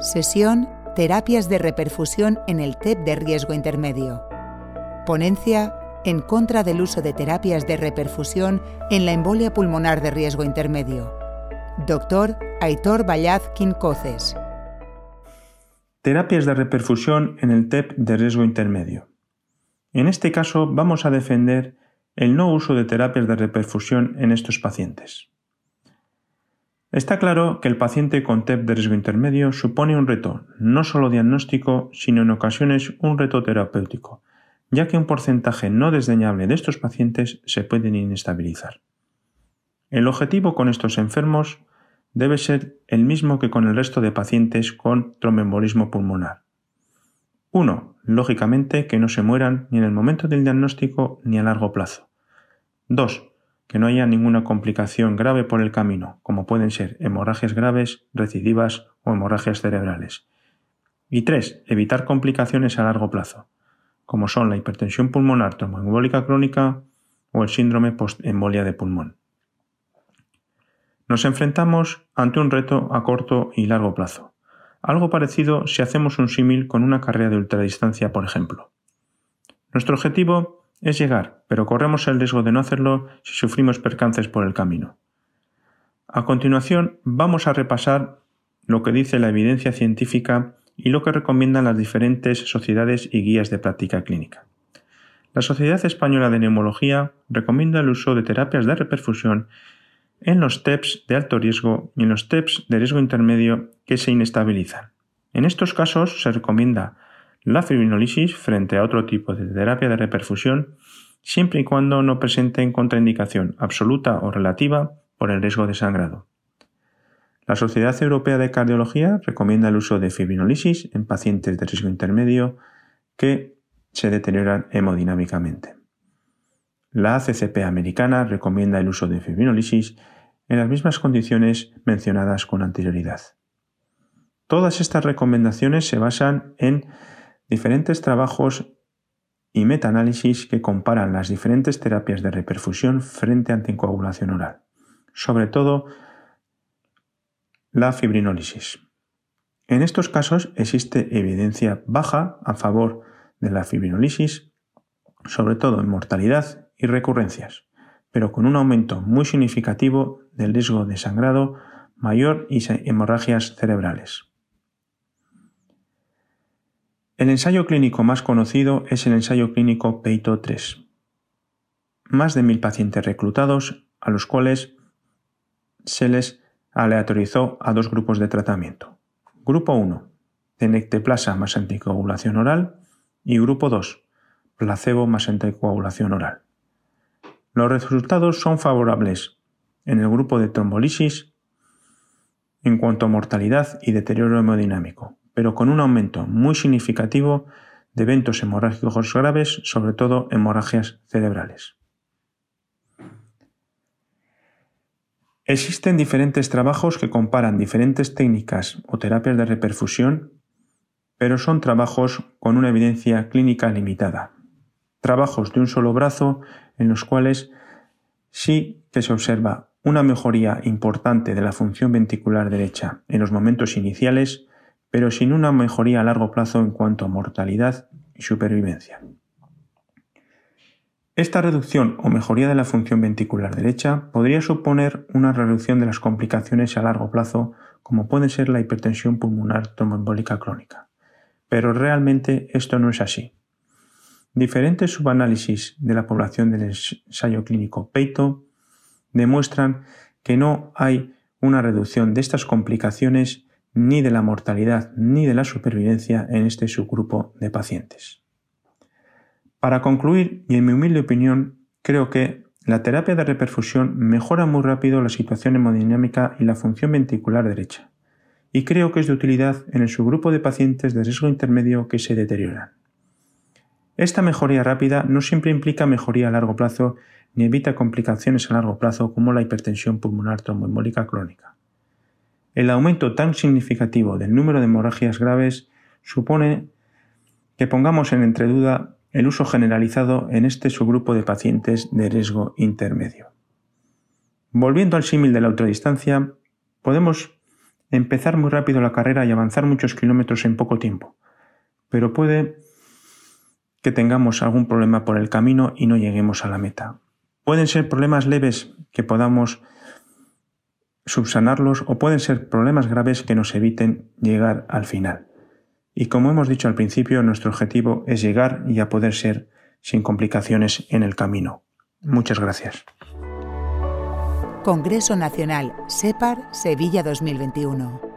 Sesión Terapias de reperfusión en el TEP de riesgo intermedio. Ponencia en contra del uso de terapias de reperfusión en la embolia pulmonar de riesgo intermedio. Doctor Aitor Vallaz Quincoces. Terapias de reperfusión en el TEP de riesgo intermedio. En este caso vamos a defender el no uso de terapias de reperfusión en estos pacientes. Está claro que el paciente con TEP de riesgo intermedio supone un reto no solo diagnóstico, sino en ocasiones un reto terapéutico, ya que un porcentaje no desdeñable de estos pacientes se pueden inestabilizar. El objetivo con estos enfermos debe ser el mismo que con el resto de pacientes con tromboembolismo pulmonar. 1. Lógicamente que no se mueran ni en el momento del diagnóstico ni a largo plazo. 2 que no haya ninguna complicación grave por el camino, como pueden ser hemorragias graves, recidivas o hemorragias cerebrales. Y 3. Evitar complicaciones a largo plazo, como son la hipertensión pulmonar tromboembólica crónica o el síndrome postembolia de pulmón. Nos enfrentamos ante un reto a corto y largo plazo. Algo parecido si hacemos un símil con una carrera de ultradistancia, por ejemplo. Nuestro objetivo es llegar, pero corremos el riesgo de no hacerlo si sufrimos percances por el camino. A continuación, vamos a repasar lo que dice la evidencia científica y lo que recomiendan las diferentes sociedades y guías de práctica clínica. La Sociedad Española de Neumología recomienda el uso de terapias de reperfusión en los TEPS de alto riesgo y en los TEPS de riesgo intermedio que se inestabilizan. En estos casos se recomienda la fibrinolisis frente a otro tipo de terapia de reperfusión siempre y cuando no presenten contraindicación absoluta o relativa por el riesgo de sangrado. La Sociedad Europea de Cardiología recomienda el uso de fibrinolisis en pacientes de riesgo intermedio que se deterioran hemodinámicamente. La ACCP americana recomienda el uso de fibrinolisis en las mismas condiciones mencionadas con anterioridad. Todas estas recomendaciones se basan en diferentes trabajos y metaanálisis que comparan las diferentes terapias de reperfusión frente a anticoagulación oral, sobre todo la fibrinólisis. En estos casos existe evidencia baja a favor de la fibrinólisis, sobre todo en mortalidad y recurrencias, pero con un aumento muy significativo del riesgo de sangrado mayor y hemorragias cerebrales. El ensayo clínico más conocido es el ensayo clínico Peito 3. Más de mil pacientes reclutados a los cuales se les aleatorizó a dos grupos de tratamiento. Grupo 1, tenecteplasa más anticoagulación oral y grupo 2, placebo más anticoagulación oral. Los resultados son favorables en el grupo de trombolisis en cuanto a mortalidad y deterioro hemodinámico, pero con un aumento muy significativo de eventos hemorrágicos graves, sobre todo hemorragias cerebrales. Existen diferentes trabajos que comparan diferentes técnicas o terapias de reperfusión, pero son trabajos con una evidencia clínica limitada. Trabajos de un solo brazo en los cuales sí que se observa una mejoría importante de la función ventricular derecha en los momentos iniciales, pero sin una mejoría a largo plazo en cuanto a mortalidad y supervivencia. Esta reducción o mejoría de la función ventricular derecha podría suponer una reducción de las complicaciones a largo plazo como puede ser la hipertensión pulmonar tromboembólica crónica. Pero realmente esto no es así. Diferentes subanálisis de la población del ensayo clínico PEITO demuestran que no hay una reducción de estas complicaciones ni de la mortalidad ni de la supervivencia en este subgrupo de pacientes. Para concluir, y en mi humilde opinión, creo que la terapia de reperfusión mejora muy rápido la situación hemodinámica y la función ventricular derecha, y creo que es de utilidad en el subgrupo de pacientes de riesgo intermedio que se deterioran. Esta mejoría rápida no siempre implica mejoría a largo plazo ni evita complicaciones a largo plazo como la hipertensión pulmonar tromboembólica crónica. El aumento tan significativo del número de hemorragias graves supone que pongamos en entreduda el uso generalizado en este subgrupo de pacientes de riesgo intermedio. Volviendo al símil de la ultradistancia, podemos empezar muy rápido la carrera y avanzar muchos kilómetros en poco tiempo. Pero puede que tengamos algún problema por el camino y no lleguemos a la meta. Pueden ser problemas leves que podamos subsanarlos o pueden ser problemas graves que nos eviten llegar al final. Y como hemos dicho al principio, nuestro objetivo es llegar y a poder ser sin complicaciones en el camino. Muchas gracias. Congreso Nacional SEPAR Sevilla 2021.